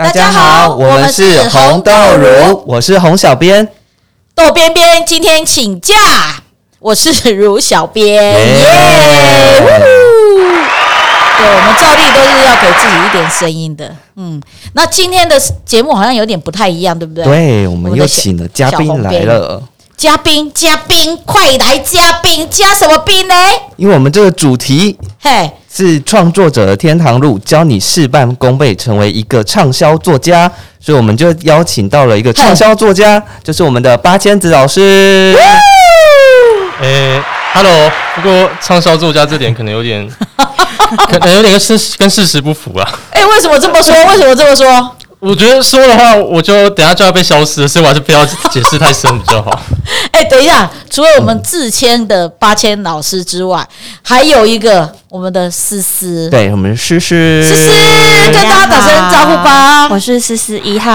大家好，我们是红豆乳，我是红小编，豆边边今天请假，我是如小编，耶！对，我们照例都是要给自己一点声音的，嗯。那今天的节目好像有点不太一样，对不对？对，我们又请了嘉宾来了，嘉宾，嘉宾，快来嘉宾，加什么宾呢？因为我们这个主题，嘿。是创作者的天堂路，教你事半功倍，成为一个畅销作家。所以我们就邀请到了一个畅销作家，就是我们的八千子老师。诶，Hello，不过畅销作家这点可能有点，可能有点跟事跟事实不符啊。哎，为什么这么说？为什么这么说？我觉得说的话，我就等下就要被消失了，所以我还是不要解释太深比较好。哎，等一下，除了我们自谦的八千老师之外，还有一个我们的思思，对我们思思，思思跟大家打声招呼吧。我是思思一号，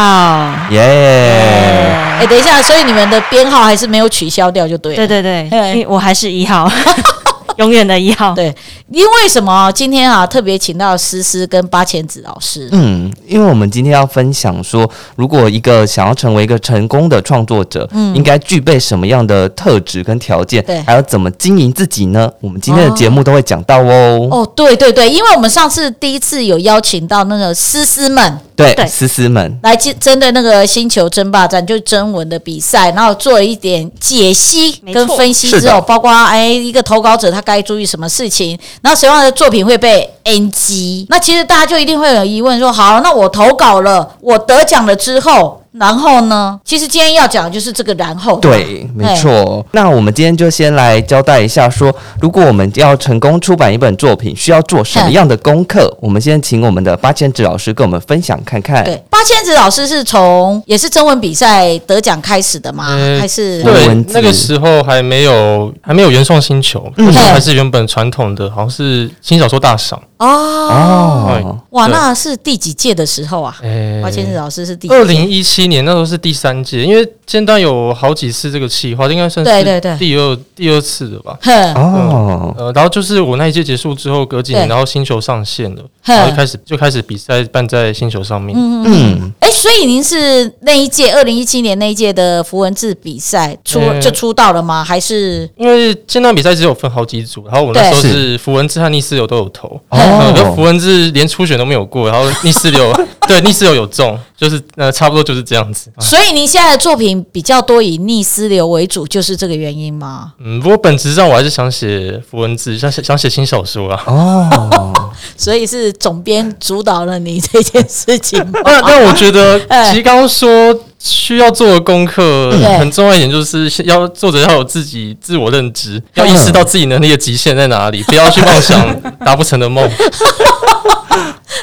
耶！哎，等一下，所以你们的编号还是没有取消掉，就对。对对对，我还是一号。永远的一号，对，因为什么？今天啊，特别请到思思跟八千子老师。嗯，因为我们今天要分享说，如果一个想要成为一个成功的创作者，嗯，应该具备什么样的特质跟条件？对，还要怎么经营自己呢？我们今天的节目都会讲到哦。哦，对对对，因为我们上次第一次有邀请到那个思思们。对，思思们来针针对那个星球争霸战，就是征文的比赛，然后做了一点解析跟分析之后，包括哎一个投稿者他该注意什么事情，然后什么样的作品会被 NG，那其实大家就一定会有疑问说，好，那我投稿了，我得奖了之后。然后呢？其实今天要讲的就是这个然后。对，没错。那我们今天就先来交代一下，说如果我们要成功出版一本作品，需要做什么样的功课？我们先请我们的八千子老师跟我们分享看看。对，八千子老师是从也是征文比赛得奖开始的吗？还是对那个时候还没有还没有原创星球，还是原本传统的，好像是新小说大赏。哦，哇，那是第几届的时候啊？花千子老师是第二零一七年，那时候是第三届，因为尖端有好几次这个企划，应该算是对对对。第二第二次的吧。哦，呃，然后就是我那一届结束之后，隔几年，然后星球上线了，然后就开始就开始比赛办在星球上面。嗯嗯，哎，所以您是那一届二零一七年那一届的符文字比赛出就出道了吗？还是因为现在比赛只有分好几组，然后我那时候是符文字和逆四流都有投。哦，符文字连初选都没有过，然后逆四流 对逆四流有中，就是呃差不多就是这样子。所以您现在的作品比较多以逆思流为主，就是这个原因吗？嗯，不过本质上我还是想写符文字，想写想写新小说啊。哦，所以是总编主导了你这件事情。那那我觉得，其实刚刚说。需要做的功课很重要一点，就是要作者要有自己自我认知，要意识到自己能力的极限在哪里，不要去妄想达不成的梦。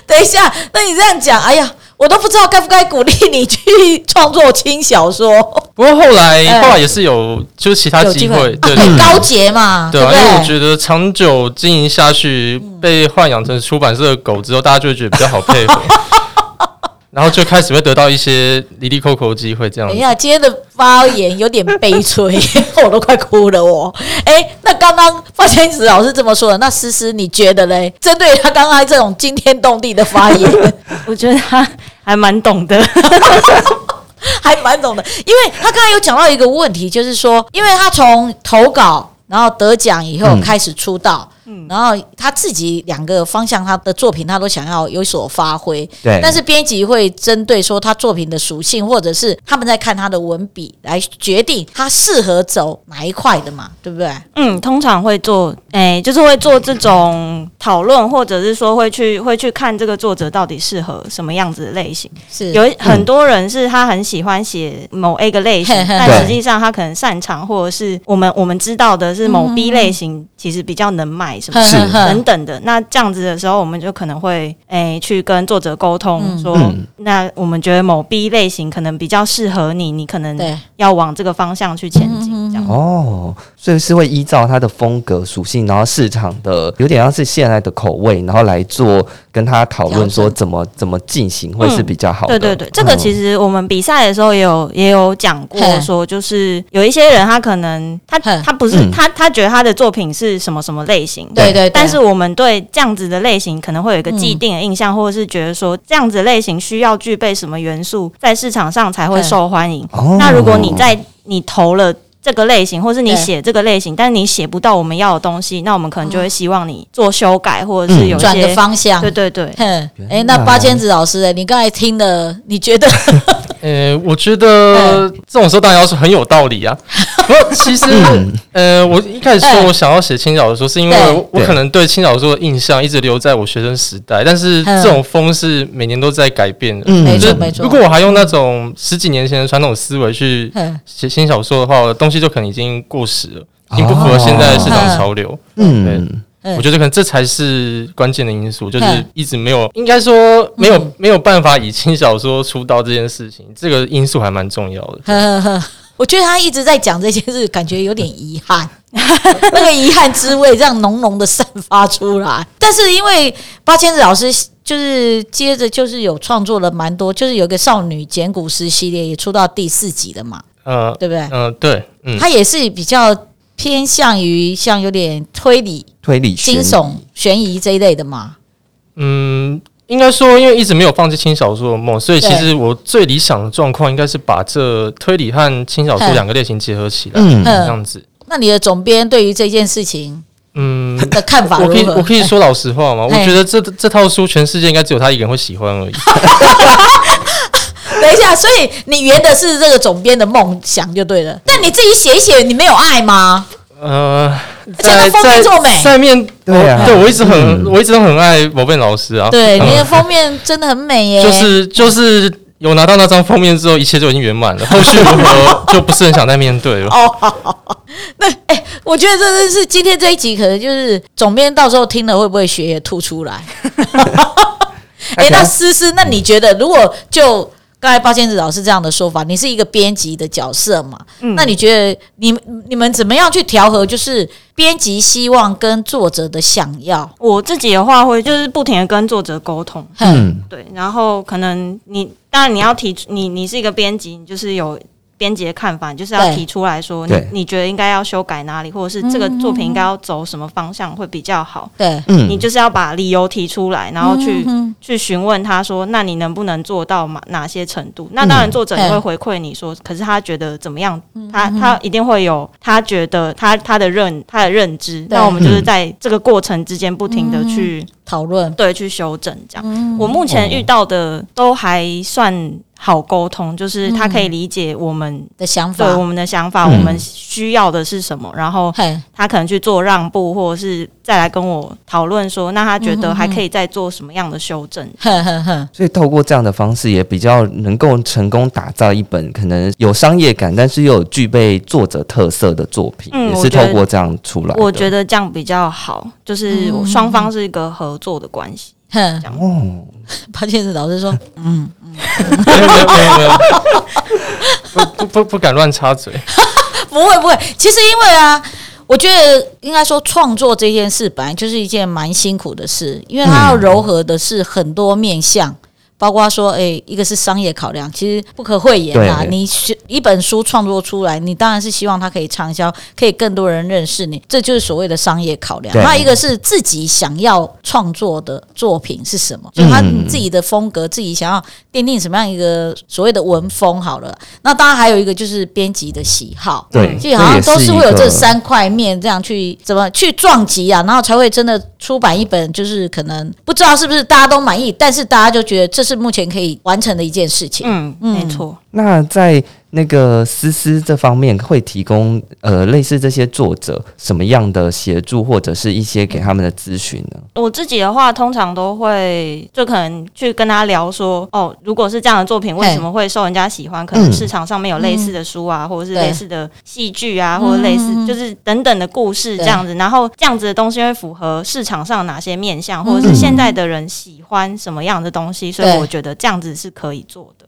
等一下，那你这样讲，哎呀，我都不知道该不该鼓励你去创作轻小说。不过后来后来也是有，就是其他机会，对高洁嘛，对啊，因为我觉得长久经营下去，被豢养成出版社的狗之后，大家就会觉得比较好配合。然后就开始会得到一些离离扣扣的机会，这样。等一下，今天的发言有点悲催，我都快哭了。我，哎，那刚刚发千子老师这么说的，那思思你觉得嘞？针对他刚刚这种惊天动地的发言，我觉得他还蛮懂的，还蛮懂的，因为他刚才有讲到一个问题，就是说，因为他从投稿然后得奖以后开始出道。然后他自己两个方向，他的作品他都想要有所发挥。对，但是编辑会针对说他作品的属性，或者是他们在看他的文笔来决定他适合走哪一块的嘛，对不对？嗯，通常会做，哎，就是会做这种讨论，或者是说会去会去看这个作者到底适合什么样子的类型。是有很多人是他很喜欢写某 A 个类型，但实际上他可能擅长或者是我们我们知道的是某 B 类型，其实比较能卖。卖什么等等的。那这样子的时候，我们就可能会诶去跟作者沟通说，那我们觉得某 B 类型可能比较适合你，你可能要往这个方向去前进。这样。哦，所以是会依照它的风格属性，然后市场的有点像是现在的口味，然后来做跟他讨论说怎么怎么进行会是比较好的。对对对，这个其实我们比赛的时候也有也有讲过，说就是有一些人他可能他他不是他他觉得他的作品是什么什么类型，对对，但是我们对这样子的类型可能会有一个既定的印象，或者是觉得说这样子类型需要具备什么元素，在市场上才会受欢迎。那如果你在你投了。这个类型，或是你写这个类型，但是你写不到我们要的东西，那我们可能就会希望你做修改，或者是有转个方向。对对对。哎，那八千子老师，哎，你刚才听的，你觉得？呃，我觉得这种时候当然要是很有道理啊。不过其实，呃，我一开始说我想要写轻小说，是因为我可能对轻小说的印象一直留在我学生时代，但是这种风是每年都在改变的。没错没错。如果我还用那种十几年前的传统思维去写轻小说的话，东西就可能已经过时了，已经不符合现在的市场潮流。嗯。我觉得可能这才是关键的因素，就是一直没有，应该说没有没有办法以轻小说出道这件事情，这个因素还蛮重要的。我觉得他一直在讲这件事，感觉有点遗憾，那个遗憾滋味这样浓浓的散发出来。但是因为八千子老师就是接着就是有创作了蛮多，就是有个少女简古诗系列也出到第四集了嘛，呃，对不对？嗯，对，嗯，他也是比较。偏向于像有点推理、推理、惊悚、悬疑这一类的嘛？嗯，应该说，因为一直没有放弃轻小说的梦，所以其实我最理想的状况应该是把这推理和轻小说两个类型结合起来，这样子。那你的总编对于这件事情，嗯，的看法，我可以我可以说老实话吗？我觉得这这套书全世界应该只有他一个人会喜欢而已。等一下，所以你圆的是这个总编的梦想就对了。但你自己写一写，你没有爱吗？呃，在封面这么美，在面对啊，对我一直很，我一直都很爱宝贝老师啊。对，你的封面真的很美耶。就是就是有拿到那张封面之后，一切就已经圆满了。后续如何就不是很想再面对了。哦，那哎，我觉得真的是今天这一集，可能就是总编到时候听了会不会血液吐出来？哎，那思思，那你觉得如果就刚才包先子老师这样的说法，你是一个编辑的角色嘛？那你觉得你你们怎么样去调和？就是编辑希望跟作者的想要，我自己的话会就是不停的跟作者沟通。嗯，对，然后可能你当然你要提出你你是一个编辑，你就是有。编辑的看法就是要提出来说，你你觉得应该要修改哪里，或者是这个作品应该要走什么方向会比较好？对，嗯你就是要把理由提出来，然后去去询问他说，那你能不能做到哪哪些程度？那当然作者也会回馈你说，可是他觉得怎么样？他他一定会有他觉得他他的认他的认知。那我们就是在这个过程之间不停的去讨论，对，去修正这样。我目前遇到的都还算。好沟通，就是他可以理解我们的想法，对我们的想法，我们需要的是什么，然后他可能去做让步，或者是再来跟我讨论说，那他觉得还可以再做什么样的修正。所以透过这样的方式，也比较能够成功打造一本可能有商业感，但是又有具备作者特色的作品，也是透过这样出来。我觉得这样比较好，就是双方是一个合作的关系。哼，哦，八戒是老师说，嗯。没有没有没有没有，不不不不敢乱插嘴，不会不会。其实因为啊，我觉得应该说创作这件事本来就是一件蛮辛苦的事，因为它要柔和的是很多面相。包括说，哎，一个是商业考量，其实不可讳言啊。你一本书创作出来，你当然是希望它可以畅销，可以更多人认识你，这就是所谓的商业考量。那一个是自己想要创作的作品是什么，就他自己的风格，自己想要奠定什么样一个所谓的文风好了。那当然还有一个就是编辑的喜好，对，就好像都是会有这三块面这样去怎么去撞击啊，然后才会真的出版一本，就是可能不知道是不是大家都满意，但是大家就觉得这是。是目前可以完成的一件事情。嗯，没错。那在那个思思这方面会提供呃类似这些作者什么样的协助或者是一些给他们的咨询呢？我自己的话，通常都会就可能去跟他聊说，哦，如果是这样的作品，为什么会受人家喜欢？可能市场上面有类似的书啊，或者是类似的戏剧啊，或者类似就是等等的故事这样子。然后这样子的东西会符合市场上哪些面向，或者是现在的人喜欢什么样的东西？所以我觉得这样子是可以做的，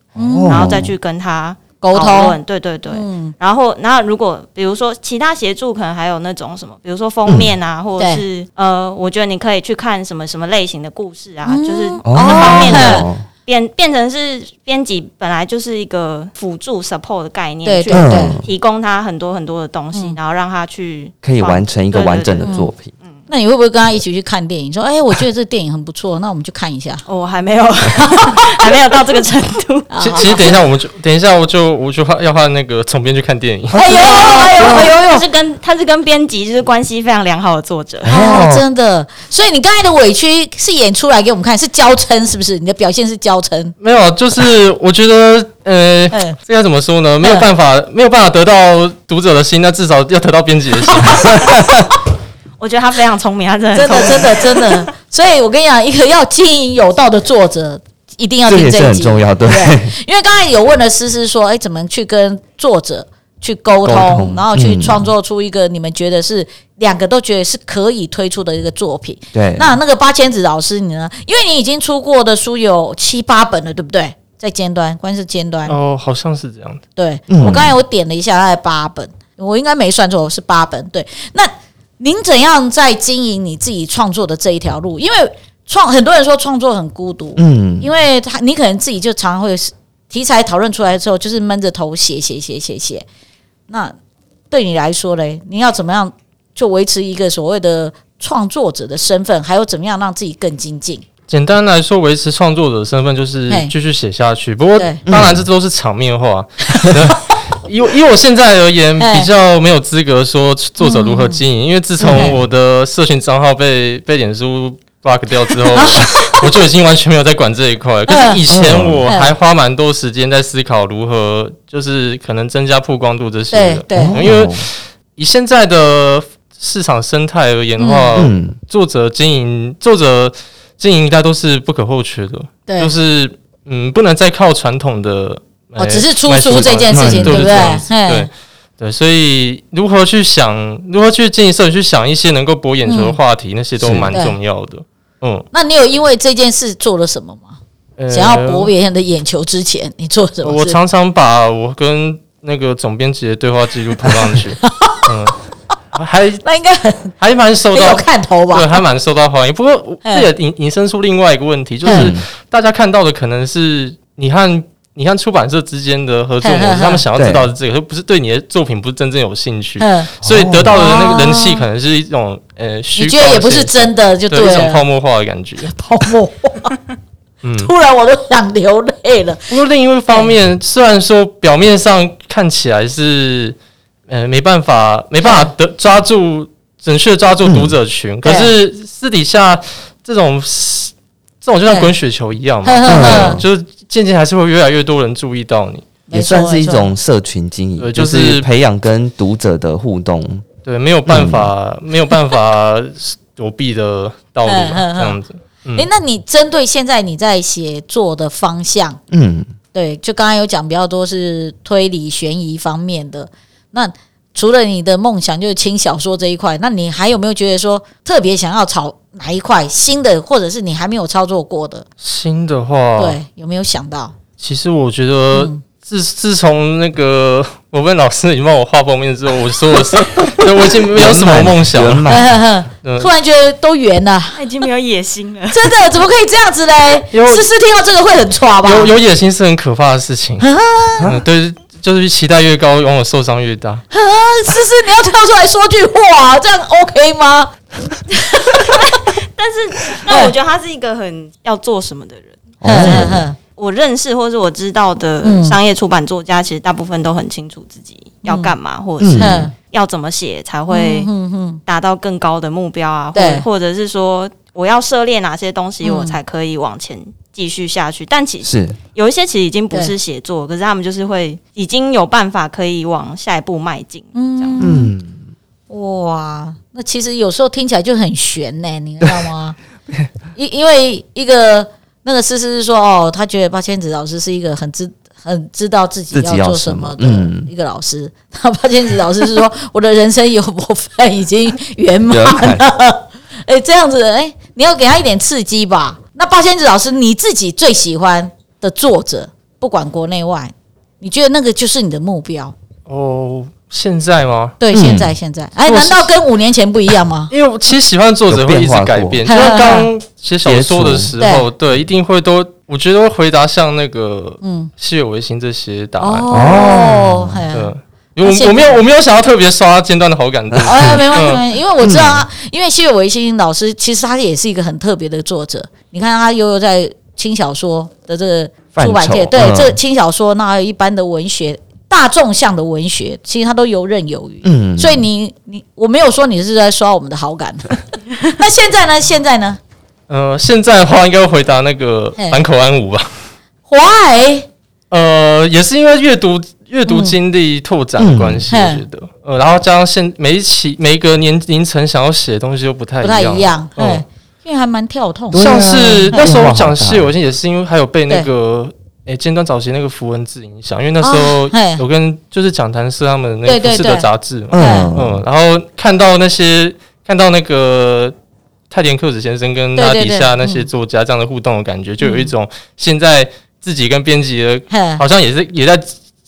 然后再去跟他。沟通，对对对，然后，然后如果比如说其他协助，可能还有那种什么，比如说封面啊，或者是呃，我觉得你可以去看什么什么类型的故事啊，就是那方面的变变成是编辑本来就是一个辅助 support 的概念，去提供他很多很多的东西，然后让他去可以完成一个完整的作品。那你会不会跟他一起去看电影？说，哎，我觉得这电影很不错，那我们去看一下。我 还没有，还没有到这个程度。其 其实，等一下我们就等一下，我就我就要换那个总编去看电影。哎呦哎呦哎呦！他是跟他是跟编辑就是关系非常良好的作者哦，真的。所以你刚才的委屈是演出来给我们看，是娇嗔是不是？你的表现是娇嗔？没有，就是我觉得，呃，这该怎么说呢？没有办法，没有办法得到读者的心，那至少要得到编辑的心。我觉得他非常聪明，他真的真的真的真的，所以我跟你讲，一个要经营有道的作者，一定要听这一集，很重要，对。因为刚才有问了思思说，哎，怎么去跟作者去沟通，然后去创作出一个你们觉得是两个都觉得是可以推出的一个作品？对。那那个八千子老师你呢？因为你已经出过的书有七八本了，对不对？在尖端，关键是尖端哦，好像是这样的。对，我刚才我点了一下，大概八本，我应该没算错，是八本。对，那。您怎样在经营你自己创作的这一条路？因为创很多人说创作很孤独，嗯，因为他你可能自己就常常会题材讨论出来之后，就是闷着头写写写写写。那对你来说嘞，你要怎么样就维持一个所谓的创作者的身份？还有怎么样让自己更精进？简单来说，维持创作者的身份就是继续写下去。不过当然这都是场面话。以以我现在而言，比较没有资格说作者如何经营，因为自从我的社群账号被被脸书 block 掉之后，我就已经完全没有在管这一块。可是以前我还花蛮多时间在思考如何，就是可能增加曝光度这些的。因为以现在的市场生态而言的话，作者经营作者经营应该都是不可或缺的，就是嗯，不能再靠传统的。哦，只是出书这件事情，对不对？对对，所以如何去想，如何去经营社群，去想一些能够博眼球的话题，那些都蛮重要的。嗯，那你有因为这件事做了什么吗？想要博别人的眼球之前，你做什么？我常常把我跟那个总编辑的对话记录铺上去。嗯，还 那应该很还蛮受到看头吧？对，还蛮受到欢迎。不过这也引引申出另外一个问题，就是大家看到的可能是你和。你看出版社之间的合作模式，他们想要知道的是这个，不是对你的作品不是真正有兴趣，所以得到的那个人气可能是一种呃，你觉得也不是真的，就对一种泡沫化的感觉。泡沫化，嗯，突然我都想流泪了。不过另一方面，虽然说表面上看起来是呃没办法没办法得抓住准确抓住读者群，可是私底下这种。这种就像滚雪球一样嘛，就是渐渐还是会越来越多人注意到你，也算是一种社群经营，就是培养跟读者的互动。对，没有办法，没有办法 躲避的道路 这样子。哎，那你针对现在你在写作的方向，嗯，对，就刚刚有讲比较多是推理悬疑方面的。那除了你的梦想就是轻小说这一块，那你还有没有觉得说特别想要炒？哪一块新的，或者是你还没有操作过的？新的话，对，有没有想到？其实我觉得，自自从那个 我问老师你帮我画封面之后，我说我是，我已经没有什么梦想了。突然觉得都圆了，他已经没有野心了。真的，怎么可以这样子嘞？思思听到这个会很抓吧？有有野心是很可怕的事情。嗯对，就是期待越高，往往受伤越大。思思，你要跳出来说句话，这样 OK 吗？但是，那我觉得他是一个很要做什么的人。我认识或是我知道的商业出版作家，其实大部分都很清楚自己要干嘛，或者是要怎么写才会达到更高的目标啊，或或者是说我要涉猎哪些东西，我才可以往前继续下去。但其实有一些其实已经不是写作，可是他们就是会已经有办法可以往下一步迈进。嗯嗯，哇，那其实有时候听起来就很悬呢，你知道吗？因因为一个那个思思是说，哦，他觉得八千子老师是一个很知很知道自己要做什么的一个老师。那八千子老师是说，我的人生有部分已经圆满了。哎，这样子，哎，你要给他一点刺激吧。那八仙子老师，你自己最喜欢的作者，不管国内外，你觉得那个就是你的目标？哦。现在吗？对，现在现在，哎，难道跟五年前不一样吗？因为其实喜欢作者会一直改变，就像刚写小说的时候，对，一定会都，我觉得会回答像那个，嗯，西野维新这些答案。哦，对，我我没有我没有想要特别刷间断的好感度，哎，没关系，没关系，因为我知道啊，因为西野维新老师其实他也是一个很特别的作者，你看他悠悠在轻小说的这个出版界，对，这轻小说那还有一般的文学。大众向的文学，其实他都游刃有余。嗯，所以你你我没有说你是在刷我们的好感。那现在呢？现在呢？呃，现在的话应该回答那个坂口安吾吧。Why？呃，也是因为阅读阅读经历拓展的关系，我觉得。呃，然后加上现每一期每一个年龄层想要写的东西又不太不太一样。嗯，因为还蛮跳痛。像是那时候讲戏，我也是因为还有被那个。哎，尖端早期那个符文字影响，因为那时候有跟就是讲坛社他们那个服饰的杂志嘛，嗯，然后看到那些看到那个泰田克子先生跟他底下那些作家这样的互动的感觉，就有一种现在自己跟编辑的好像也是也在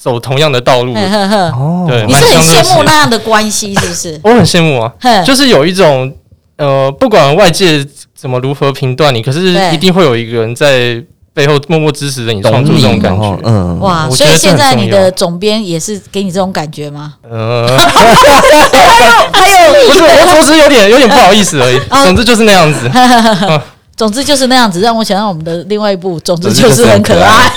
走同样的道路，哦，对，你是很羡慕那样的关系是不是？我很羡慕啊，就是有一种呃，不管外界怎么如何评断你，可是一定会有一个人在。背后默默支持着你创作这种感觉，嗯，哇，所以现在你的总编也是给你这种感觉吗？呃，还有，不是，我总之有点有点不好意思而已。总之就是那样子，总之就是那样子，让我想到我们的另外一部，总之就是很可爱。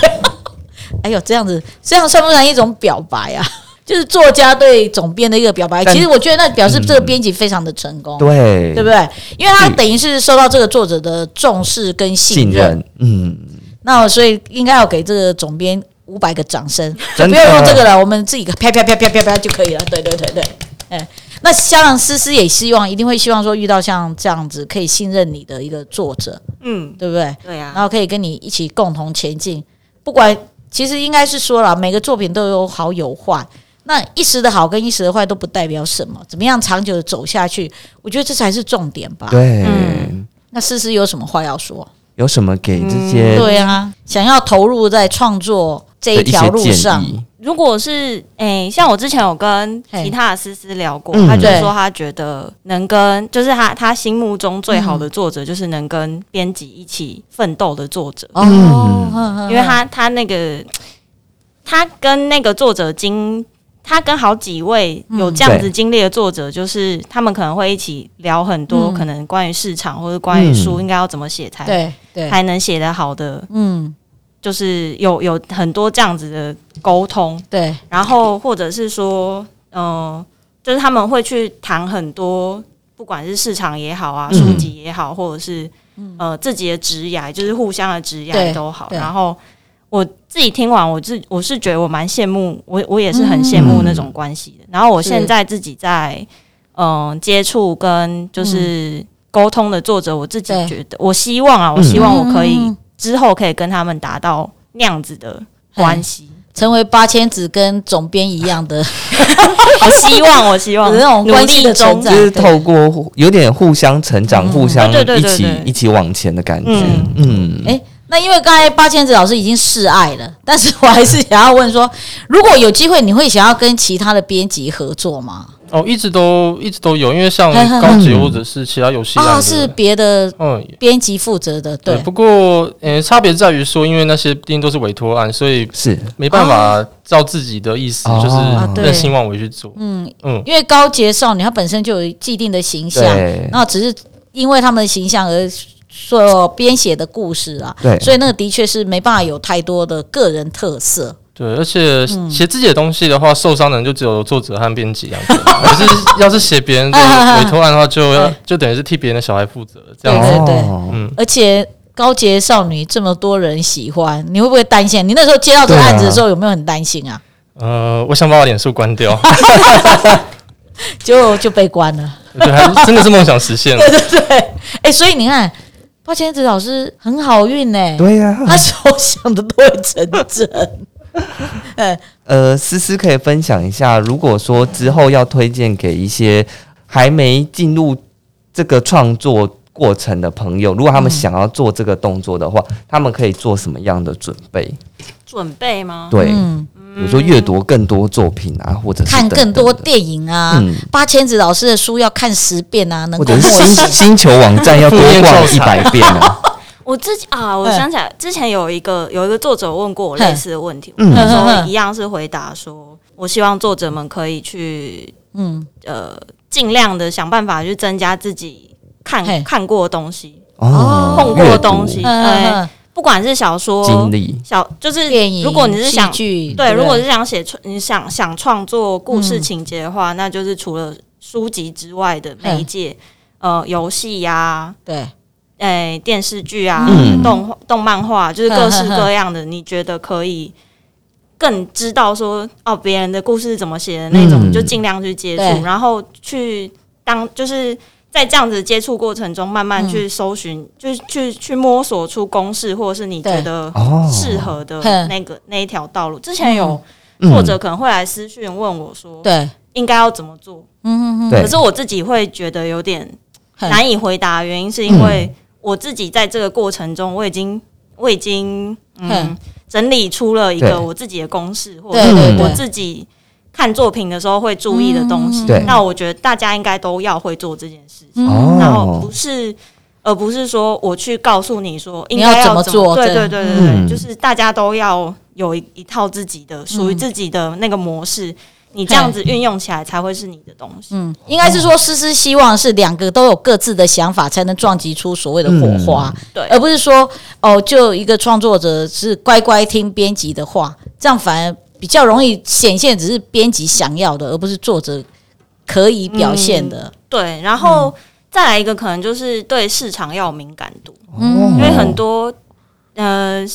哎呦，这样子，这样算不算一种表白啊？就是作家对总编的一个表白，其实我觉得那表示这个编辑非常的成功，对对不对？因为他等于是受到这个作者的重视跟信任，嗯，那所以应该要给这个总编五百个掌声，就不要用这个了，我们自己啪啪啪啪啪啪就可以了。对对对对，哎，那像思思也希望，一定会希望说遇到像这样子可以信任你的一个作者，嗯，对不对？对呀，然后可以跟你一起共同前进，不管其实应该是说了，每个作品都有好有坏。那一时的好跟一时的坏都不代表什么，怎么样长久的走下去？我觉得这才是重点吧。对，嗯，那思思有什么话要说？有什么给这些？对啊，想要投入在创作这一条路上，如果是诶，像我之前有跟其他的思思聊过，他就说他觉得能跟，就是他他心目中最好的作者，就是能跟编辑一起奋斗的作者。哦，因为他他那个他跟那个作者经。他跟好几位有这样子经历的作者，就是他们可能会一起聊很多，可能关于市场或者关于书应该要怎么写才对才能写得好的，嗯，就是有有很多这样子的沟通，对，然后或者是说，嗯，就是他们会去谈很多，不管是市场也好啊，书籍也好，或者是呃自己的职业，就是互相的职业都好，然后。我自己听完，我自我是觉得我蛮羡慕，我我也是很羡慕那种关系的。然后我现在自己在嗯接触跟就是沟通的作者，我自己觉得，我希望啊，我希望我可以之后可以跟他们达到那样子的关系，成为八千子跟总编一样的。我希望，我希望。那种关系的成长，就是透过有点互相成长、互相一起一起往前的感觉。嗯，哎。那因为刚才八千子老师已经示爱了，但是我还是想要问说，如果有机会，你会想要跟其他的编辑合作吗？哦，一直都一直都有，因为像高级或者是其他游戏啊，是别的嗯编辑负责的，对。不过呃，差别在于说，因为那些毕竟都是委托案，所以是没办法照自己的意思，就是任心妄为去做。嗯嗯，因为高杰少女她本身就有既定的形象，然后只是因为他们的形象而。所编写的故事啊，对，所以那个的确是没办法有太多的个人特色。对，而且写自己的东西的话，受伤的人就只有作者和编辑两个。可是要是写别人的委托案的话，就 要就等于是替别人的小孩负责这样子。对对对，嗯。而且高洁少女这么多人喜欢，你会不会担心？你那时候接到这个案子的时候，有没有很担心啊？呃，我想把我脸书关掉，就就被关了。对，还真的是梦想实现了。对对对，哎，所以你看，八千子老师很好运呢。对呀，他所想的都会成真。呃，思思可以分享一下，如果说之后要推荐给一些还没进入这个创作。过程的朋友，如果他们想要做这个动作的话，他们可以做什么样的准备？准备吗？对，比如说阅读更多作品啊，或者看更多电影啊。八千子老师的书要看十遍啊，能或者星星球网站要多逛一百遍啊。我之前啊，我想起来之前有一个有一个作者问过我类似的问题，那时候一样是回答说，我希望作者们可以去嗯。呃尽量的想办法去增加自己。看看过的东西，碰过的东西，对，不管是小说、小就是电影，如果你是想对，如果是想写创，你想想创作故事情节的话，那就是除了书籍之外的媒介，呃，游戏呀，对，哎，电视剧啊，动、动漫画，就是各式各样的，你觉得可以更知道说哦，别人的故事是怎么写的那种，就尽量去接触，然后去当就是。在这样子接触过程中，慢慢去搜寻，就是去去摸索出公式，或者是你觉得适合的那个那一条道路。之前有作者可能会来私讯问我说：“对，应该要怎么做？”嗯嗯可是我自己会觉得有点难以回答，原因是因为我自己在这个过程中，我已经我已经嗯整理出了一个我自己的公式，或者我自己。看作品的时候会注意的东西，那我觉得大家应该都要会做这件事情，然后不是，而不是说我去告诉你说应该要怎么做，对对。对对对，就是大家都要有一一套自己的属于自己的那个模式，你这样子运用起来才会是你的东西。嗯，应该是说思思希望是两个都有各自的想法，才能撞击出所谓的火花，对，而不是说哦，就一个创作者是乖乖听编辑的话，这样反而。比较容易显现，只是编辑想要的，而不是作者可以表现的。对，然后再来一个，可能就是对市场要有敏感度，因为很多呃。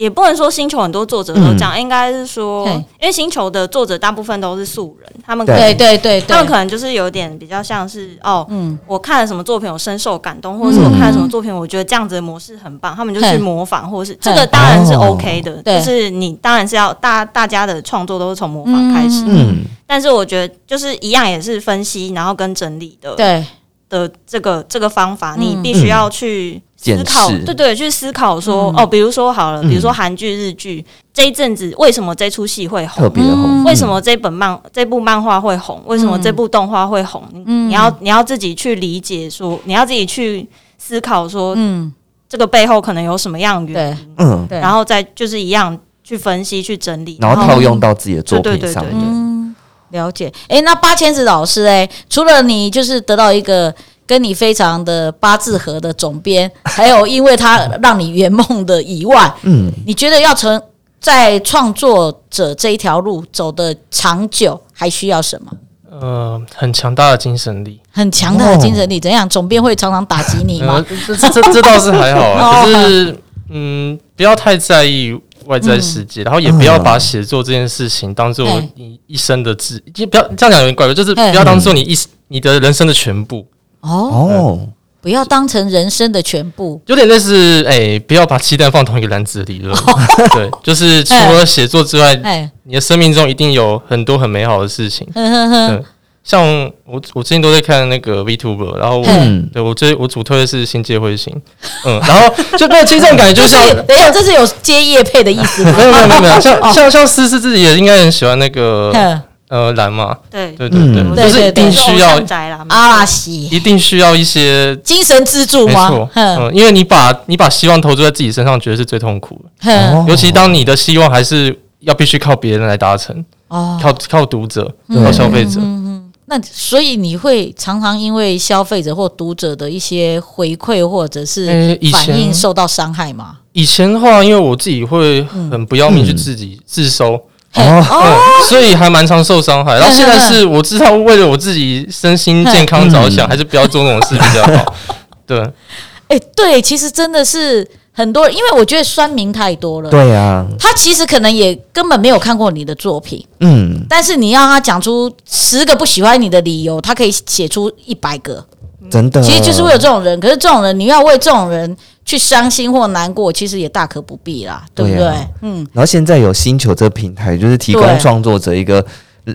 也不能说星球很多作者都这样，应该是说，因为星球的作者大部分都是素人，他们对。对对，他们可能就是有点比较像是哦，嗯，我看了什么作品，我深受感动，或者是我看了什么作品，我觉得这样子的模式很棒，他们就去模仿，或者是这个当然是 OK 的，就是你当然是要大大家的创作都是从模仿开始，嗯，但是我觉得就是一样也是分析，然后跟整理的，对。的这个这个方法，你必须要去。思考，对对，去思考说哦，比如说好了，比如说韩剧、日剧这一阵子为什么这出戏会红？特别红。为什么这本漫、这部漫画会红？为什么这部动画会红？你要你要自己去理解，说你要自己去思考，说嗯，这个背后可能有什么样原因？嗯，对，然后再就是一样去分析、去整理，然后套用到自己的作品上面。了解。哎，那八千子老师哎，除了你就是得到一个。跟你非常的八字合的总编，还有因为他让你圆梦的以外，嗯，你觉得要成在创作者这一条路走的长久，还需要什么？呃，很强大的精神力，很强大的精神力。怎样？总编会常常打击你吗？这这这倒是还好啊，可是嗯，不要太在意外在世界，然后也不要把写作这件事情当做你一生的志，就不要这样讲有点怪怪，就是不要当做你一你的人生的全部。哦，不要当成人生的全部，有点类似哎，不要把鸡蛋放同一个篮子里了。对，就是除了写作之外，哎，你的生命中一定有很多很美好的事情。嗯像我，我最近都在看那个 Vtuber，然后我，对我最我主推的是星界彗星。嗯，然后就没有其实这种感觉，就像 等一下，这是有接叶配的意思吗？没有没有没有，像像像思思自己也应该很喜欢那个。呃，蓝嘛，对。对对对，就是一定需要阿拉西，一定需要一些精神支柱吗？没错，嗯，因为你把你把希望投注在自己身上，觉得是最痛苦的，尤其当你的希望还是要必须靠别人来达成，哦，靠靠读者，靠消费者，嗯嗯，那所以你会常常因为消费者或读者的一些回馈或者是反应受到伤害吗？以前的话，因为我自己会很不要命去自己自收。哦，所以还蛮常受伤害。然后现在是我知道，为了我自己身心健康着想，还是不要做那种事比较好。对，哎，对，其实真的是很多，因为我觉得酸民太多了。对啊，他其实可能也根本没有看过你的作品，嗯，但是你要他讲出十个不喜欢你的理由，他可以写出一百个，真的。其实就是会有这种人，可是这种人你要为这种人去伤心或难过，其实也大可不必啦，对不对？嗯。然后现在有星球这个平台，就是提供创作者一个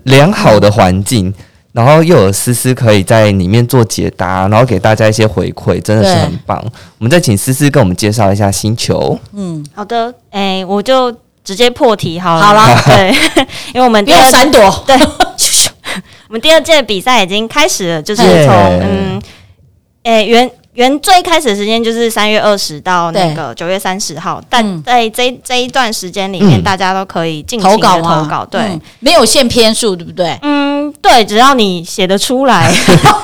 良好的环境。然后又有思思可以在里面做解答，然后给大家一些回馈，真的是很棒。我们再请思思跟我们介绍一下星球。嗯，好的，哎，我就直接破题好了。好了，对，因为我们不要闪躲。对，我们第二届比赛已经开始了，就是从嗯，哎原。原最开始的时间就是三月二十到那个九月三十号，但在这这一段时间里面，大家都可以尽情的投稿，对，没有限篇数，对不对？嗯，对，只要你写得出来，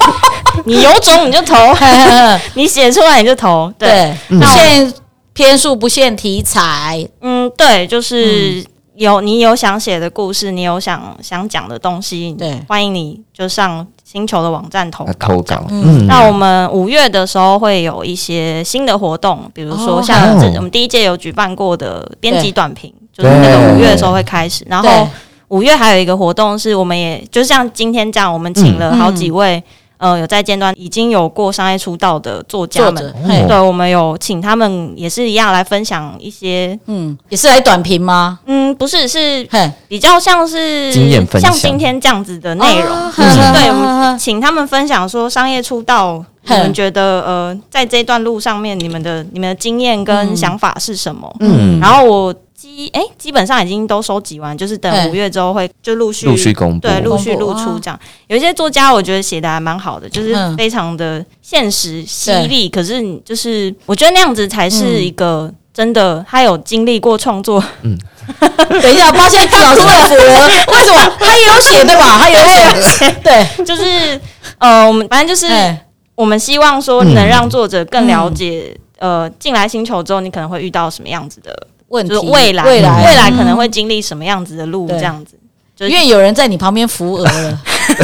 你有种你就投，你写出来你就投，对，不限篇数，不限题材，嗯，对，就是有你有想写的故事，你有想想讲的东西，对，欢迎你就上。星球的网站投投稿，嗯，那我们五月的时候会有一些新的活动，比如说像我们第一届有举办过的编辑短评，就是那个五月的时候会开始，然后五月还有一个活动是，我们也就像今天这样，我们请了好几位。呃，有在尖端已经有过商业出道的作家们，对，我们有请他们也是一样来分享一些，嗯，也是来短评吗？嗯，不是，是比较像是经验分享，像今天这样子的内容，对，我们请他们分享说商业出道，你们觉得呃，在这段路上面，你们的你们的经验跟想法是什么？嗯，然后我。基哎，基本上已经都收集完，就是等五月之后会就陆续陆续公布，对，陆续露出这样。有一些作家我觉得写的还蛮好的，就是非常的现实犀利。可是就是我觉得那样子才是一个真的，他有经历过创作。嗯，等一下，抱歉，老师为为什么？他也有写对吧？他也有写，对，就是呃，我们反正就是我们希望说能让作者更了解，呃，进来星球之后你可能会遇到什么样子的。问题未来未来未来可能会经历什么样子的路？这样子，就因为有人在你旁边扶额了，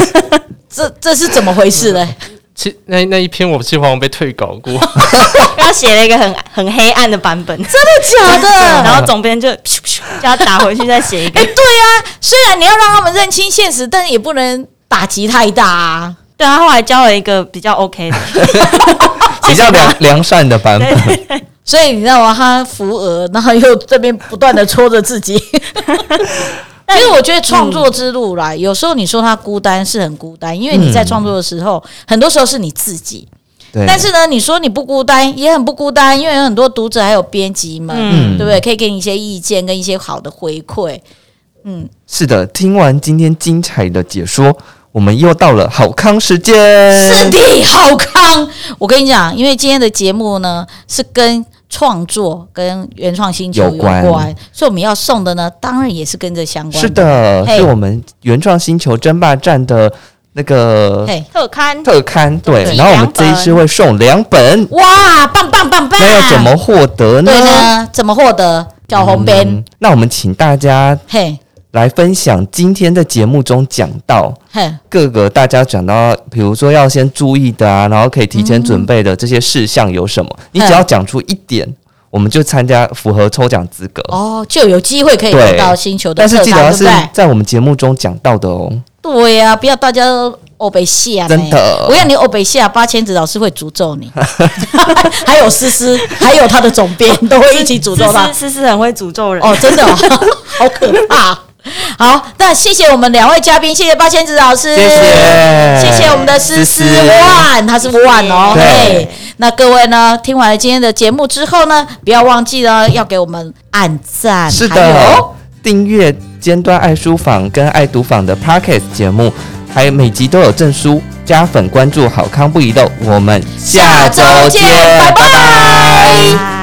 这这是怎么回事呢？其那那一篇我计划被退稿过，他写了一个很很黑暗的版本，真的假的？然后总编就叫他打回去再写一个。哎，对啊，虽然你要让他们认清现实，但是也不能打击太大啊。对啊，后来交了一个比较 OK 的，比较良良善的版本。所以你知道吗？他扶额，然后又这边不断的戳着自己。其实我觉得创作之路啦，有时候你说他孤单是很孤单，因为你在创作的时候，很多时候是你自己。对。但是呢，你说你不孤单，也很不孤单，因为有很多读者还有编辑们，对不对？可以给你一些意见跟一些好的回馈。嗯，是的。听完今天精彩的解说。我们又到了好康时间，是的，好康。我跟你讲，因为今天的节目呢是跟创作、跟原创星球有关，所以我们要送的呢，当然也是跟着相关。是的，是我们原创星球争霸战的那个特刊，特刊对。然后我们这一次会送两本，哇，棒棒棒棒！那要怎么获得呢？怎么获得？小红边。那我们请大家嘿。来分享今天在节目中讲到各个大家讲到，比如说要先注意的啊，然后可以提前准备的这些事项有什么？你只要讲出一点，我们就参加符合抽奖资格哦，就有机会可以得到星球的。但是记得要是在我们节目中讲到的哦。对呀，不要大家都欧北西啊！真的，我要你欧北西啊，八千子老师会诅咒你，还有思思，还有他的总编都会一起诅咒他。思思很会诅咒人哦，真的，好可怕。好，那谢谢我们两位嘉宾，谢谢八千子老师，谢谢，谢谢我们的思思万，他是万哦，嘿，那各位呢，听完了今天的节目之后呢，不要忘记了要给我们按赞，是的，订阅尖端爱书坊跟爱读坊的 Podcast 节目，还有每集都有证书，加粉关注好康不遗漏，我们下周见，拜拜。